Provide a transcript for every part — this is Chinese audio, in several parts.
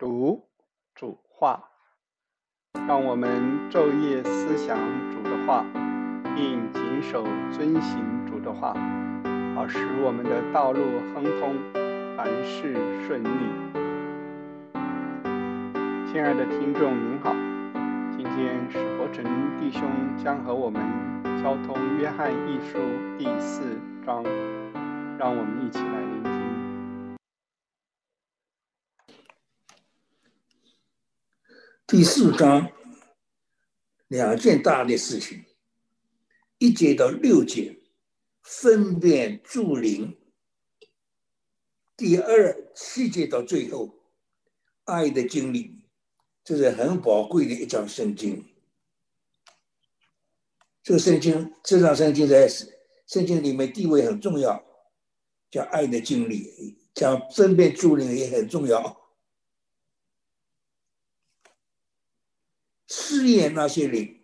读主话，让我们昼夜思想主的话，并谨守遵行主的话，好使我们的道路亨通，凡事顺利。亲爱的听众您好，今天史伯成弟兄将和我们交通约翰一书第四章，让我们一起来聆听。第四章两件大的事情，一节到六节分辨助灵，第二七节到最后爱的经历，这是很宝贵的一章圣经。这个圣经这张圣经在圣经里面地位很重要，叫爱的经历，讲分辨助灵也很重要。试验那些灵，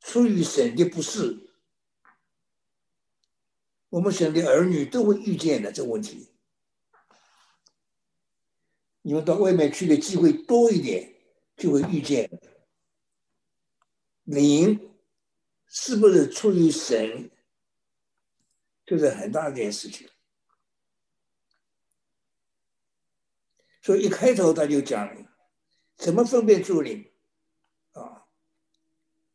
出于神的不是，我们神的儿女都会遇见的这个问题。你们到外面去的机会多一点，就会遇见灵是不是出于神，就是很大一件事情。所以一开头他就讲怎么分辨助灵。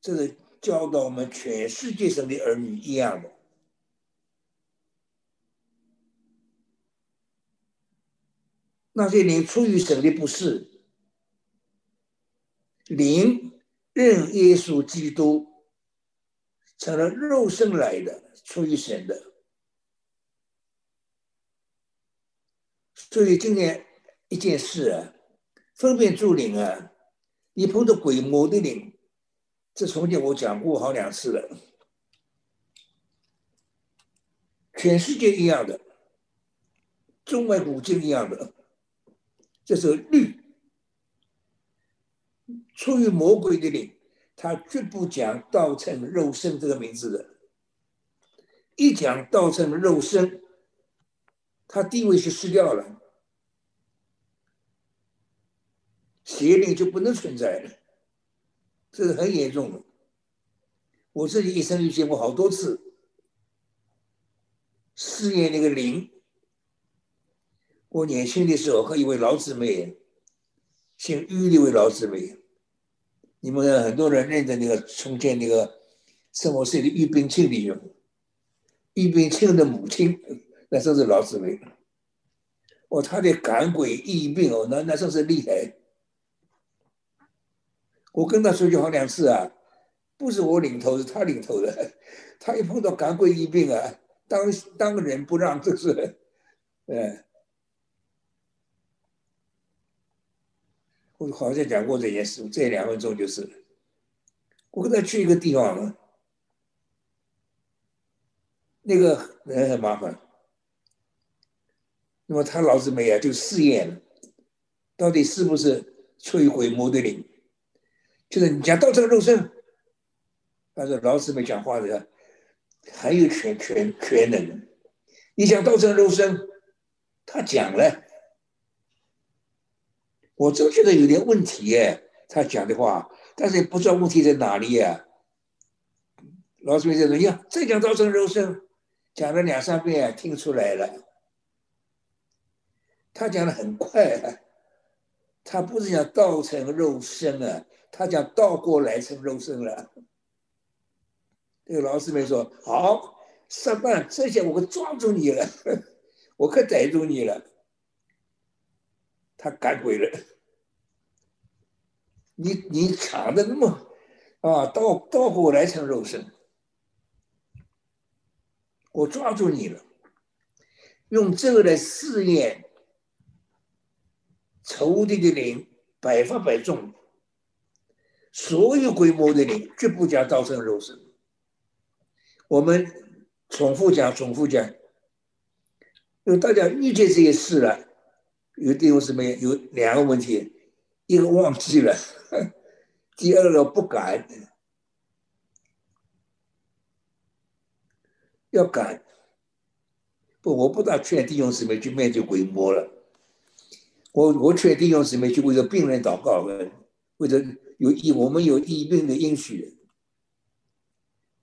这是教导我们全世界上的儿女一样的。那些灵出于神的不是，灵认耶稣基督成了肉身来的，出于神的。所以今天一件事啊，分辨助灵啊。你碰到鬼魔的灵，这从前我讲过好两次了。全世界一样的，中外古今一样的，这是律。出于魔鬼的灵，他绝不讲道成肉身这个名字的。一讲道成肉身，他地位就失掉了。邪灵就不能存在了，这是很严重的。我自己一生遇见过好多次试验那个灵。我年轻的时候和一位老姊妹，姓于的一位老姊妹，你们很多人认得那个重建那个生活社的于冰庆的兄，于冰庆的母亲，那真是老姊妹。哦，他的赶鬼疫病哦，那那真是厉害。我跟他说句好两次啊，不是我领头，是他领头的。他一碰到赶鬼疫病啊，当当仁不让，这是，嗯，我好像讲过这件事，这两分钟就是，我跟他去一个地方了，那个人很麻烦，那么他老子没啊，就试验，到底是不是摧毁魔的灵。就是你讲道成肉身，但是老师没讲话的，很有全全全能。你讲道成肉身，他讲了，我真觉得有点问题耶。他讲的话，但是也不知道问题在哪里呀。老师没说呀，再讲道成肉身，讲了两三遍，听出来了。他讲的很快，他不是讲道成肉身啊。他讲倒过来成肉身了，这个老师们说好，上班这下我可抓住你了，我可逮住你了。他赶鬼了，你你抢的那么啊，倒倒过来成肉身，我抓住你了，用这个来试验仇敌的灵，百发百中。所有规模的灵绝不讲道成肉身。我们重复讲，重复讲，因为大家遇见这些事了，有第有什么？有两个问题：一个忘记了，第二个不敢。要敢。不，我不大劝弟兄姊妹去面对鬼魔了。我我劝弟兄姊妹去为着病人祷告，为着有医我们有医病的应许。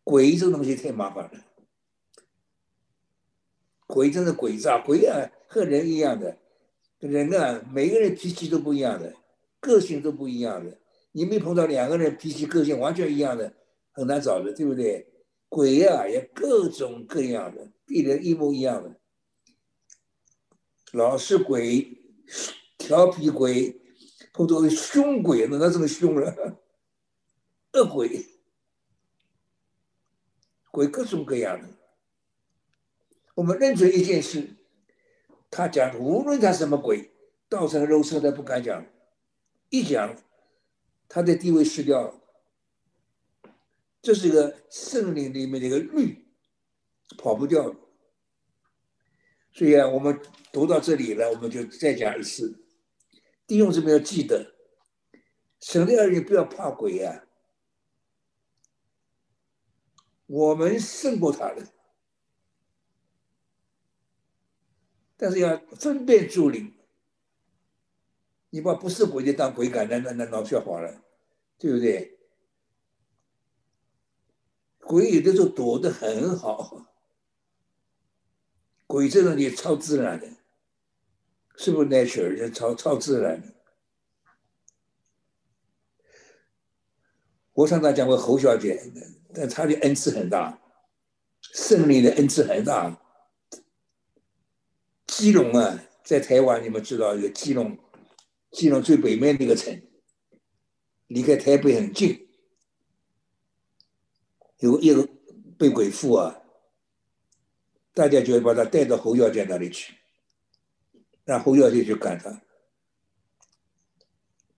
鬼这东西太麻烦了，鬼真的鬼诈，鬼啊和人一样的，人啊每个人脾气都不一样的，个性都不一样的。你没碰到两个人脾气个性完全一样的，很难找的，对不对？鬼啊也各种各样的，跟人一模一样的，老是鬼。调皮鬼，碰到凶鬼，呢那这么凶了？恶鬼，鬼各种各样的。我们认准一件事，他讲无论他什么鬼，道成肉身他不敢讲，一讲，他的地位失掉。这是一个圣灵里面的一个律，跑不掉。所以啊，我们读到这里了，我们就再讲一次。弟兄姊妹要记得，神的儿女不要怕鬼呀，我们胜过他的，但是要分辨主灵。你把不是鬼的当鬼赶，那那那闹笑话了，对不对？鬼有的时候躲得很好，鬼这种也超自然的。是不是 nature 超超自然的？我上次讲过侯小姐，但她的恩赐很大，胜利的恩赐很大。基隆啊，在台湾你们知道，有基隆，基隆最北面那个城，离开台北很近，有一个被鬼附啊，大家就会把他带到侯小姐那里去。然后要就去赶他，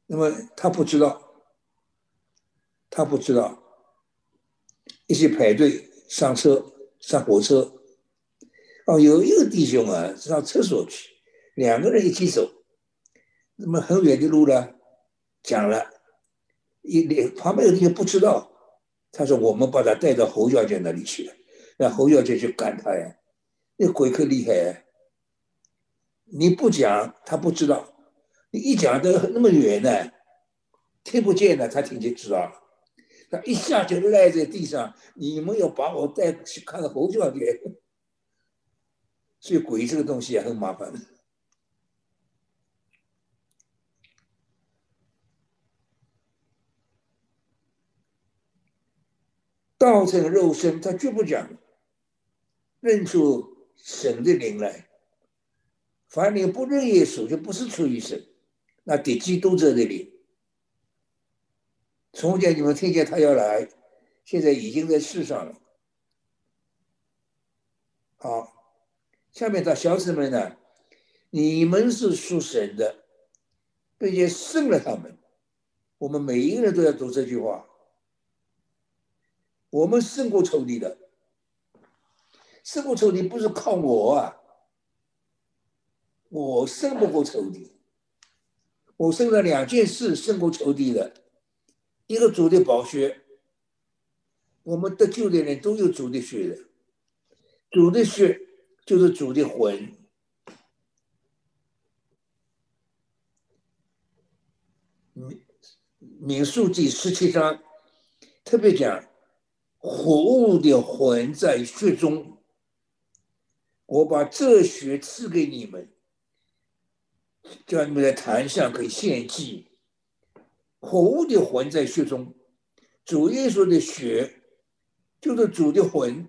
那么他不知道，他不知道，一起排队上车上火车，哦，有一个弟兄啊上厕所去，两个人一起走，那么很远的路呢，讲了，一连旁边的弟兄不知道，他说我们把他带到侯小姐那里去了，让侯小姐去赶他呀，那鬼可厉害呀。你不讲，他不知道；你一讲，都那么远呢，听不见的，他听见知道了。他一下就赖在地上，你们要把我带去看侯小姐。所以鬼这个东西也很麻烦的。道成肉身，他绝不讲，认出神的灵来。凡你不认耶稣，就不是出于神。那敌基督者的灵，从前你们听见他要来，现在已经在世上了。好，下面的小子们呢？你们是属神的，并且胜了他们。我们每一个人都要读这句话。我们胜过仇敌的，胜过仇敌不是靠我啊。我胜不过仇敌，我胜了两件事胜过仇敌的，一个主的宝血，我们得救的人都有主的血的，主的血就是主的魂。民民数记十七章特别讲，活物的魂在血中，我把这血赐给你们。叫你们在坛上可以献祭，活物的魂在血中，主耶稣的血就是主的魂，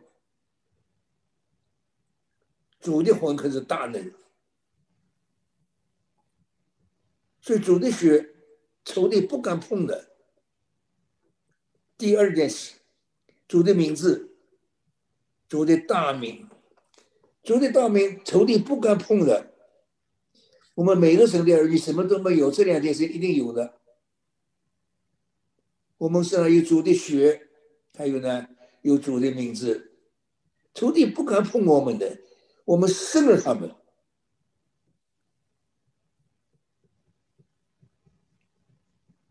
主的魂可是大能，所以主的血仇敌不敢碰的。第二件事，主的名字，主的大名，主的大名仇敌不敢碰的。我们每个省的儿女什么都没有，这两件事一定有的。我们身上有主的血，还有呢，有主的名字，仇敌不敢碰我们的，我们胜了他们。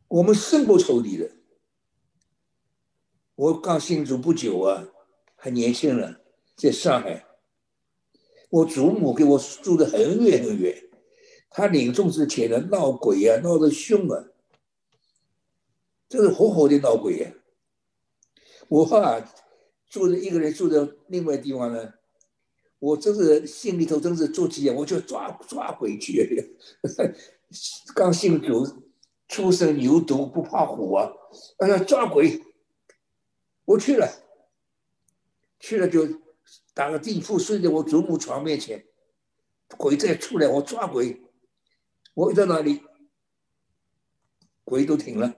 我们胜过仇敌的。我刚信主不久啊，还年轻人，在上海，我祖母给我住的很远很远。他领众之前呢，闹鬼啊，闹得凶啊，这是活活的闹鬼啊！我啊，住着一个人住在另外地方呢，我真是心里头真是着急啊，我就抓抓鬼去。刚信主，初生牛犊不怕虎啊！哎呀，抓鬼，我去了，去了就打个地铺睡在我祖母床面前，鬼再出来，我抓鬼。我在哪里？鬼都停了。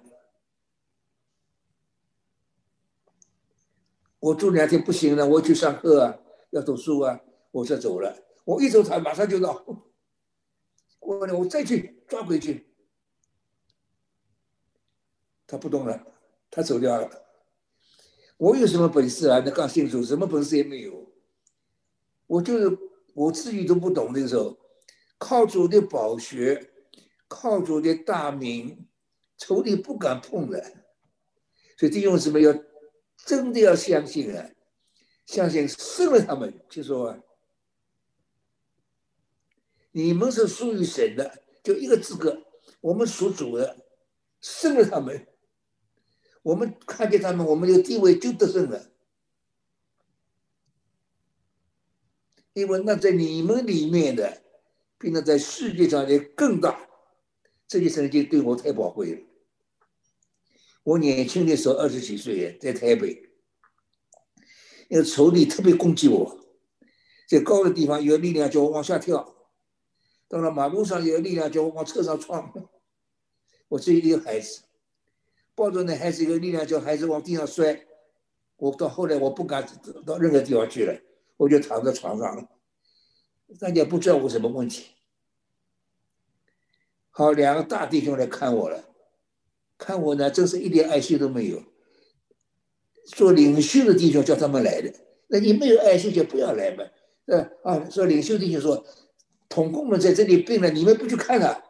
我住两天不行了，我去上课啊，要读书啊，我就走了。我一走，他马上就到。过了，我再去抓鬼去。他不动了，他走掉了。我有什么本事啊？那刚信主，什么本事也没有。我就是我自己都不懂那时候，靠主的宝学。靠主的大名，仇敌不敢碰的，所以弟兄姊妹要真的要相信啊，相信胜了他们，就说你们是属于神的，就一个资格，我们属主的，胜了他们，我们看见他们，我们的地位就得胜了，因为那在你们里面的，并且在世界上的更大。这些成绩对我太宝贵了。我年轻的时候二十几岁，在台北，那个仇敌特别攻击我，在高的地方有力量叫我往下跳，到了马路上有力量叫我往车上撞。我这一个孩子，抱着那孩子有力量叫孩子往地上摔。我到后来我不敢到任何地方去了，我就躺在床上了。大家不知道我什么问题。好，两个大弟兄来看我了，看我呢，真是一点爱心都没有。做领袖的弟兄叫他们来的，那你没有爱心就不要来嘛。呃啊，做领袖弟兄说，统工们在这里病了，你们不去看了？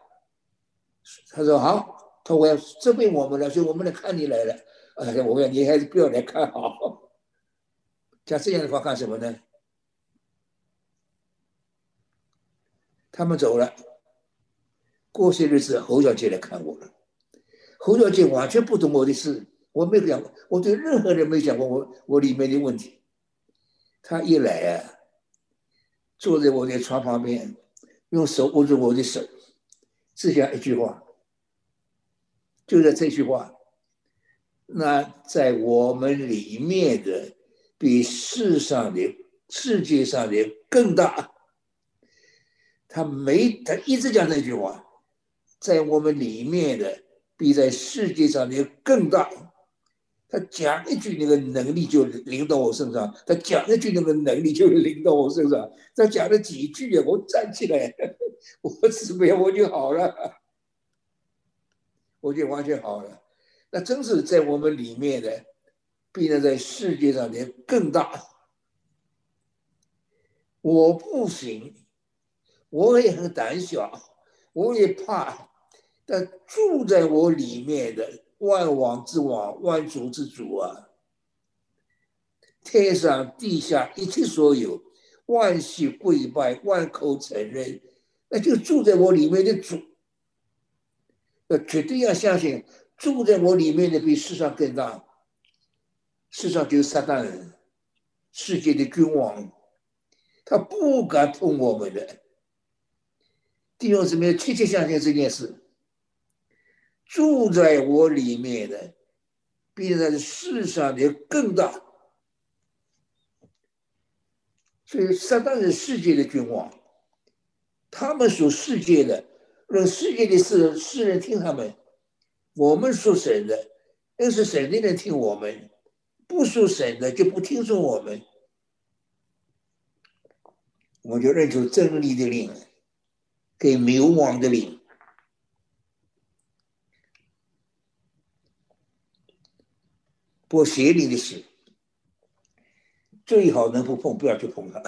他说好，他我要责备我们了，所以我们来看你来了。哎呀，我要你还是不要来看好。像这样的话干什么呢？他们走了。过些日子，侯小姐来看我了。侯小姐完全不懂我的事，我没讲过，我对任何人没讲过我我里面的问题。她一来啊，坐在我的床旁边，用手握住我的手，只讲一句话，就是这句话：那在我们里面的，比世上的、世界上的更大。他没，他一直讲这句话。在我们里面的，比在世界上的更大。他讲一句，那个能力就临到我身上；他讲一句，那个能力就临到我身上。他讲了几句啊，我站起来，我怎么样，我就好了，我就完全好了。那真是在我们里面的，比那在世界上的更大。我不行，我也很胆小，我也怕。但住在我里面的万王之王、万主之主啊，天上地下一切所有，万系跪拜，万口承认，那就住在我里面的主。那，绝对要相信，住在我里面的比世上更大。世上就是撒旦人，世界的君王，他不敢碰我们的。弟兄姊妹，切切相信这件事。住在我里面的，比在世上的更大。所以撒旦是世界的君王，他们属世界的，让世界的事世人听他们；我们属神的，那是神的人听我们；不属神的就不听从我们。我们就认出真理的灵，给流亡的灵。不邪灵的事，最好能不碰，不要去碰它。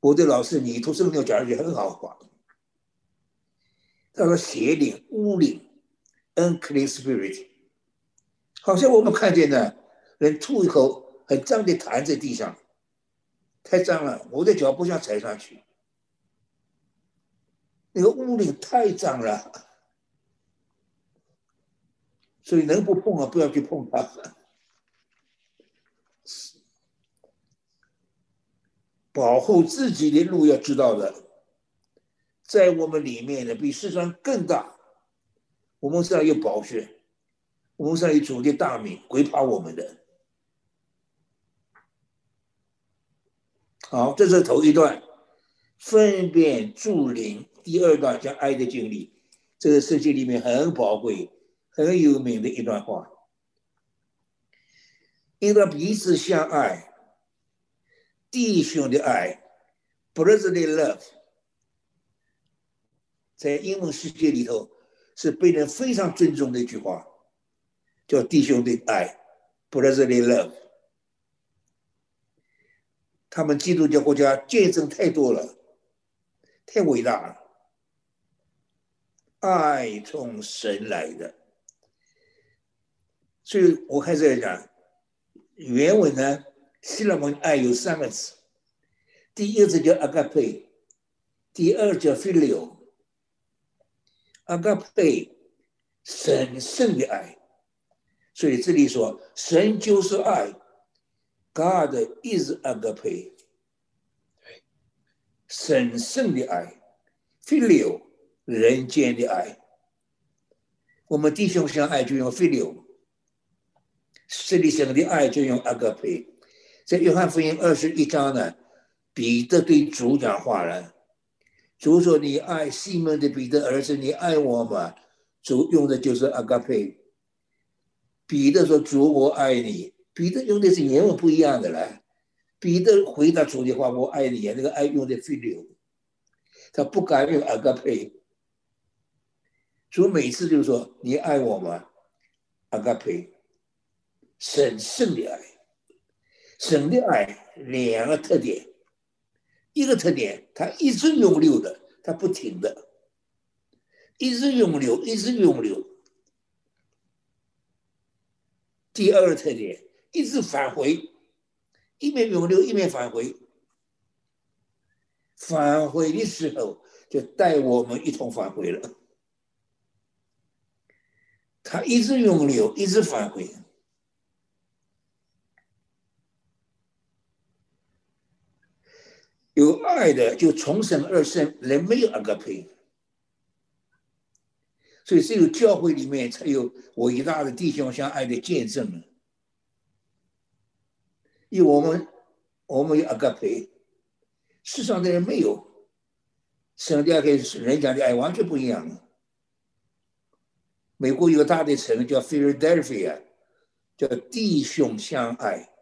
我的老师你徒生鸟讲一句很好话，他说邪灵、污灵、unclean spirit，好像我们看见呢，人吐一口很脏的痰在地上，太脏了，我的脚不想踩上去。那个屋里太脏了，所以能不碰啊，不要去碰它。保护自己的路要知道的，在我们里面呢，比世上更大。我们身上有宝血，我们身上有主的大名，鬼怕我们的。好，这是头一段，分辨助灵。第二段讲爱的经历，这个世界里面很宝贵、很有名的一段话。应当彼此相爱，弟兄的爱，brotherly love，在英文世界里头是被人非常尊重的一句话，叫弟兄的爱，brotherly love。他们基督教国家见证太多了，太伟大了。爱从神来的，所以我开始讲原文呢，希腊文爱有三个词，第一个字叫 agape，第二叫 filial。agape 神圣的爱，所以这里说神就是爱。God is agape，神圣的爱，filial，人间的爱。我们弟兄相爱就用 filial，实里上的爱就用 agape。在约翰福音二十一章呢，彼得对主讲话了，主说：“你爱西门的彼得儿子，你爱我吗？”主用的就是 agape。彼得说：“主，我爱你。”彼得用的是原文不一样的了。彼得回答主的话：“我爱你。”那个爱用的 filial，他不敢用 agape。主每次就说：“你爱我吗？”agape，神圣的爱，神的爱两个特点，一个特点，它一直永流的，它不停的，一直永流，一直永流。第二个特点。一直返回，一面永留，一面返回。返回的时候，就带我们一同返回了。他一直永留，一直返回。有爱的就重生而生，人没有阿个配，所以只有教会里面才有伟大的弟兄相爱的见证。因为我们，我们有阿嘎培，世上的人没有，上帝跟人讲的爱完全不一样。美国有个大的城叫费城叫弟兄相爱，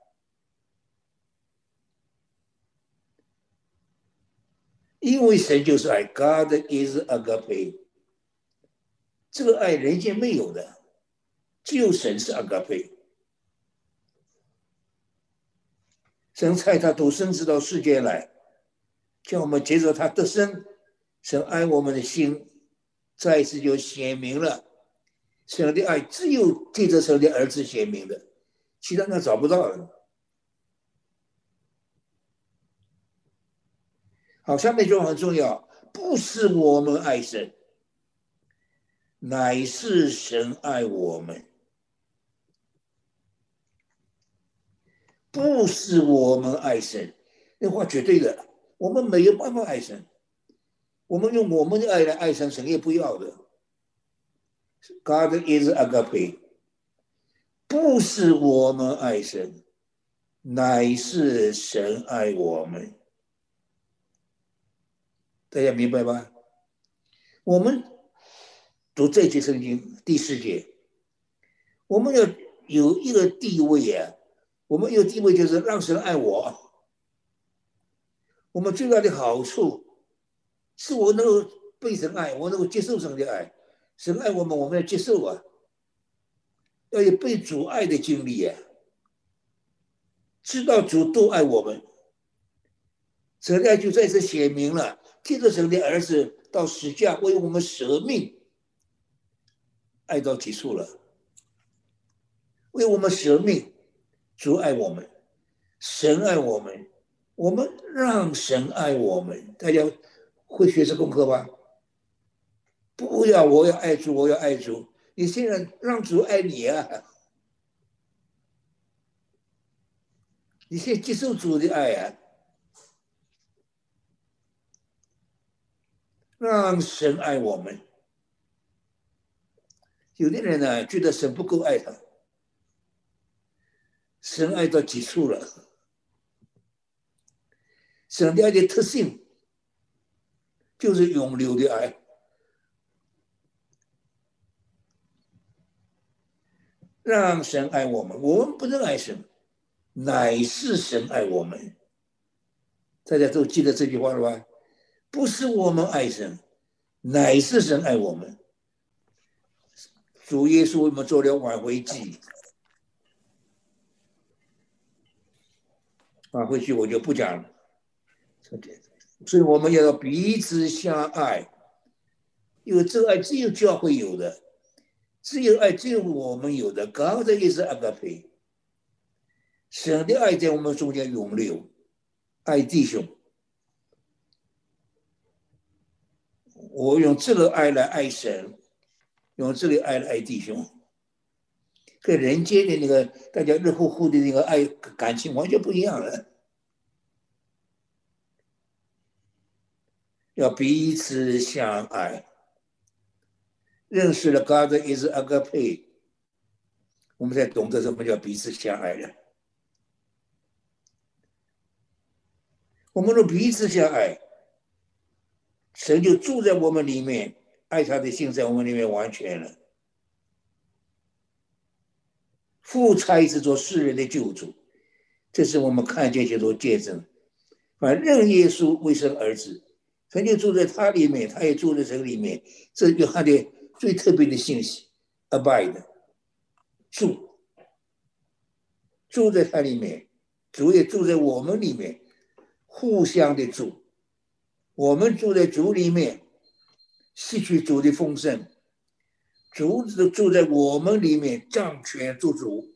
因为神就是爱，God is agape，这个爱人间没有的，只有神是阿嘎培。神差他独生子到世界来，叫我们接受他的生。神爱我们的心，再一次就显明了。神的爱只有借着神的儿子显明的，其他的找不到。好，下面就很重要，不是我们爱神，乃是神爱我们。不是我们爱神，那话绝对的，我们没有办法爱神。我们用我们的爱来爱神，神也不要的。God is agape，不是我们爱神，乃是神爱我们。大家明白吧？我们读这节圣经第四节，我们要有一个地位啊。我们有地位，就是让神爱我。我们最大的好处，是我能够被神爱，我能够接受神的爱。神爱我们，我们要接受啊，要有被主爱的经历啊。知道主都爱我们，神爱就在这写明了。借着神的儿子到死架为我们舍命，爱到结束了，为我们舍命。主爱我们，神爱我们，我们让神爱我们。大家会学这功课吧？不要，我要爱主，我要爱主。你现在让主爱你啊！你先接受主的爱啊！让神爱我们。有的人呢，觉得神不够爱他，神爱到极处了。神的爱的特性就是永留的爱。让神爱我们，我们不能爱神，乃是神爱我们。大家都记得这句话了吧？不是我们爱神，乃是神爱我们。主耶稣为我们做了挽回祭，挽回祭我就不讲了。所以我们要彼此相爱，因为这爱只有教会有的。只有爱，只有我们有的。刚才也是阿嘎培，神的爱在我们中间永留，爱弟兄。我用这个爱来爱神，用这个爱来爱弟兄，跟人间的那个大家热乎乎的那个爱感情完全不一样了。要彼此相爱。认识了 God is agape，我们才懂得什么叫彼此相爱的。我们若彼此相爱，神就住在我们里面，爱他的心在我们里面完全了。父差一次做世人的救主，这是我们看见许多见证。反正耶稣为生儿子，神就住在他里面，他也住在这个里面，这就他的。最特别的信息，abide，住，住在它里面，主也住在我们里面，互相的住，我们住在主里面，吸取主的丰盛，主子住在我们里面，掌权做主。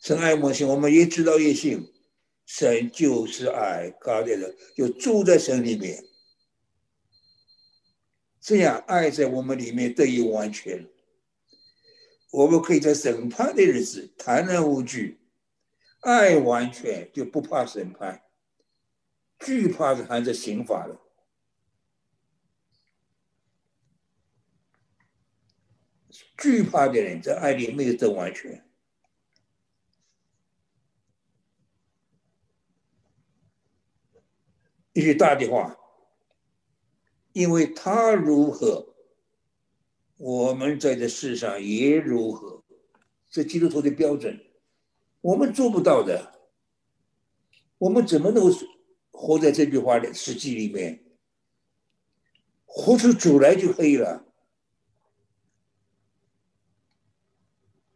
神爱我心，我们越知道越信。神就是爱，高的人就住在神里面，这样爱在我们里面得以完全。我们可以在审判的日子坦然无惧，爱完全就不怕审判，惧怕是含着刑法的。惧怕的人在爱里没有得完全。一句大的话，因为他如何，我们在这世上也如何，这基督徒的标准，我们做不到的，我们怎么能活在这句话的实际里面？活出主来就可以了。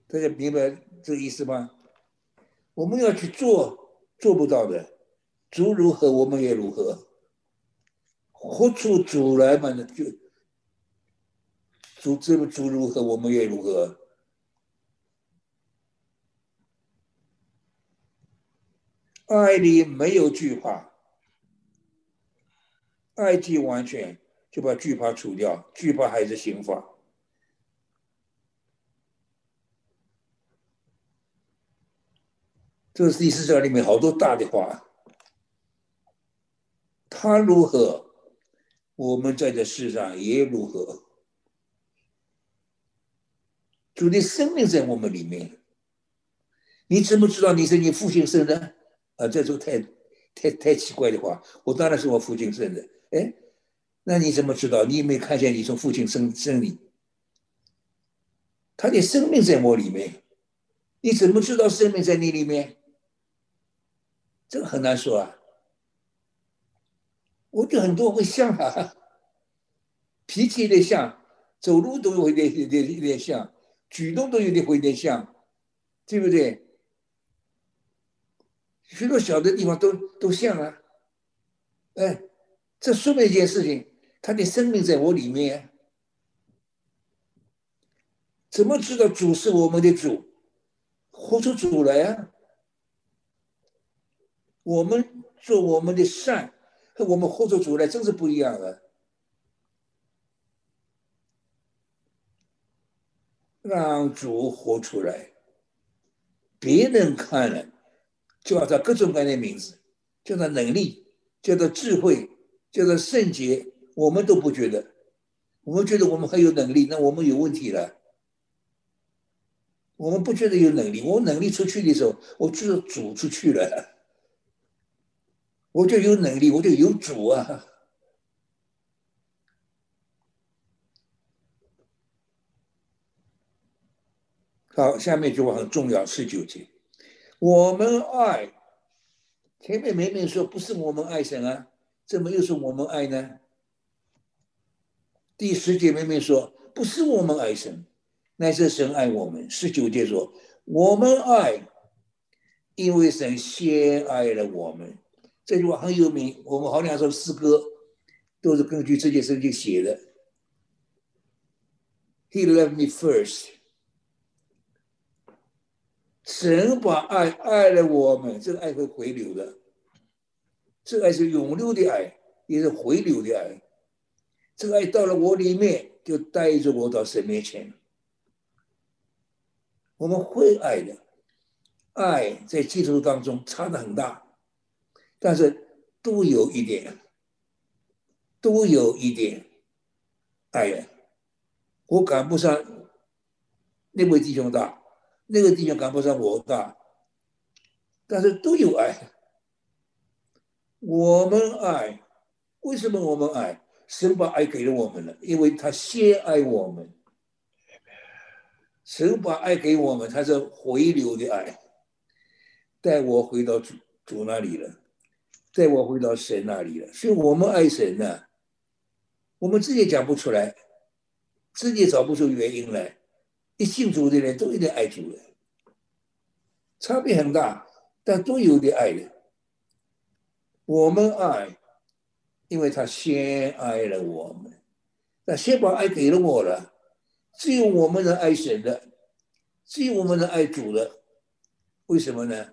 大家明白这个意思吗？我们要去做，做不到的。主如何，我们也如何。活出主来嘛，那就主这么主如何，我们也如何。爱里没有惧怕，爱既完全，就把惧怕除掉。惧怕还是刑法。这是第四章里面好多大的话。他如何，我们在这世上也如何。主的生命在我们里面，你怎么知道你是你父亲生的？啊，这说太太太奇怪的话。我当然是我父亲生的。哎，那你怎么知道？你有没有看见你从父亲生生你？他的生命在我里面，你怎么知道生命在你里面？这个很难说啊。我就很多会像啊，脾气有点像，走路都有点有点有点像，举动都有点会有点像，对不对？许多小的地方都都像啊，哎，这说明一件事情，他的生命在我里面，怎么知道主是我们的主，活出主来啊？我们做我们的善，和我们活着主来真是不一样的。让主活出来，别人看了，叫他各种各样的名字，叫他能力，叫他智慧，叫他圣洁，我们都不觉得，我们觉得我们很有能力，那我们有问题了。我们不觉得有能力，我能力出去的时候，我就是主出去了，我就有能力，我就有主啊。好，下面一句话很重要，十九节，我们爱，前面明明说不是我们爱神啊，怎么又是我们爱呢？第十节明明说不是我们爱神，乃是神爱我们。十九节说我们爱，因为神先爱了我们。这句话很有名，我们好两首诗歌都是根据这件事情写的。He loved me first. 神把爱爱了我们，这个爱会回流的，这个爱是永流的爱，也是回流的爱。这个爱到了我里面，就带着我到神面前。我们会爱的，爱在基督当中差的很大，但是都有一点，都有一点爱。我赶不上那位弟兄大。那个弟兄赶不上我大，但是都有爱。我们爱，为什么我们爱？神把爱给了我们了，因为他先爱我们。神把爱给我们，他是回流的爱，带我回到主主那里了，带我回到神那里了。所以我们爱神呢，我们自己讲不出来，自己找不出原因来。一信主的人都有点爱主的，差别很大，但都有点爱的。我们爱，因为他先爱了我们，那先把爱给了我了。只有我们能爱神的，只有我们能爱主的。为什么呢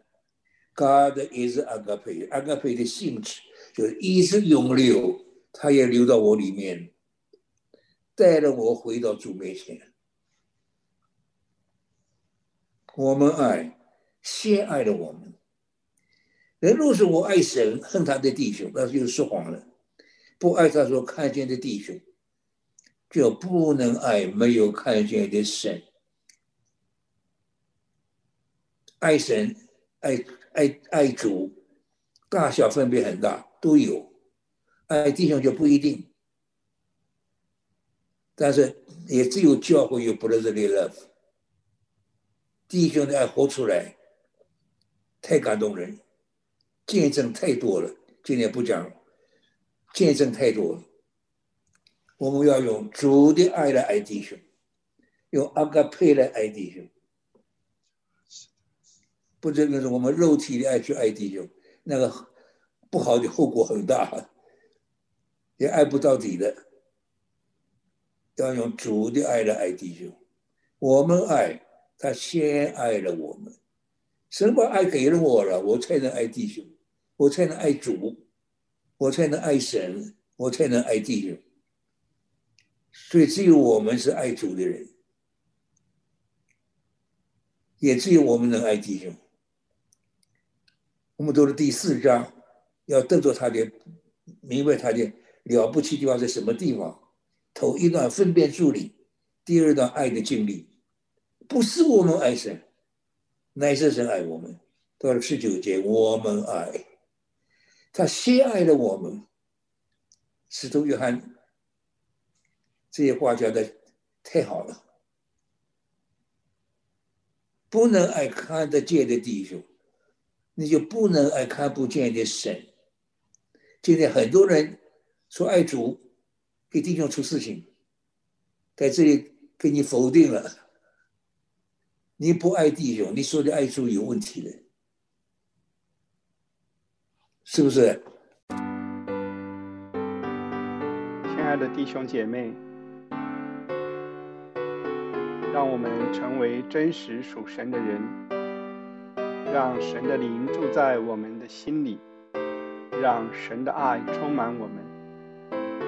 ？God is agape，agape 的性质就是一直永流，他也流到我里面，带着我回到主面前。我们爱，先爱了我们。人若是我爱神，恨他的弟兄，那就是说谎了。不爱他所看见的弟兄，就不能爱没有看见的神。爱神，爱爱爱主，大小分别很大，都有。爱弟兄就不一定，但是也只有教会有 brotherly love。弟兄的爱活出来，太感动人，见证太多了。今天不讲了，见证太多了。我们要用主的爱来爱弟兄，用阿哥佩来爱弟兄，不只是我们肉体的爱去爱弟兄，那个不好的后果很大，也爱不到底的。要用主的爱来爱弟兄，我们爱。他先爱了我们，神把爱给了我了，我才能爱弟兄，我才能爱主，我才能爱神，我才能爱弟兄。所以只有我们是爱主的人，也只有我们能爱弟兄。我们读了第四章，要瞪着他的，明白他的了不起地方在什么地方。头一段分辨助理，第二段爱的经历。不是我们爱神，乃是神爱我们。到了十九节，我们爱他，先爱了我们。使徒约翰这些话讲的太好了。不能爱看得见的弟兄，你就不能爱看不见的神。今天很多人说爱主，给弟兄出事情，在这里给你否定了。你不爱弟兄，你说的爱主有问题的，是不是？亲爱的弟兄姐妹，让我们成为真实属神的人，让神的灵住在我们的心里，让神的爱充满我们，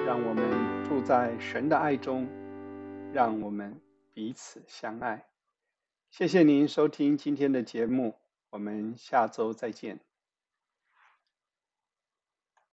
让我们住在神的爱中，让我们彼此相爱。谢谢您收听今天的节目，我们下周再见。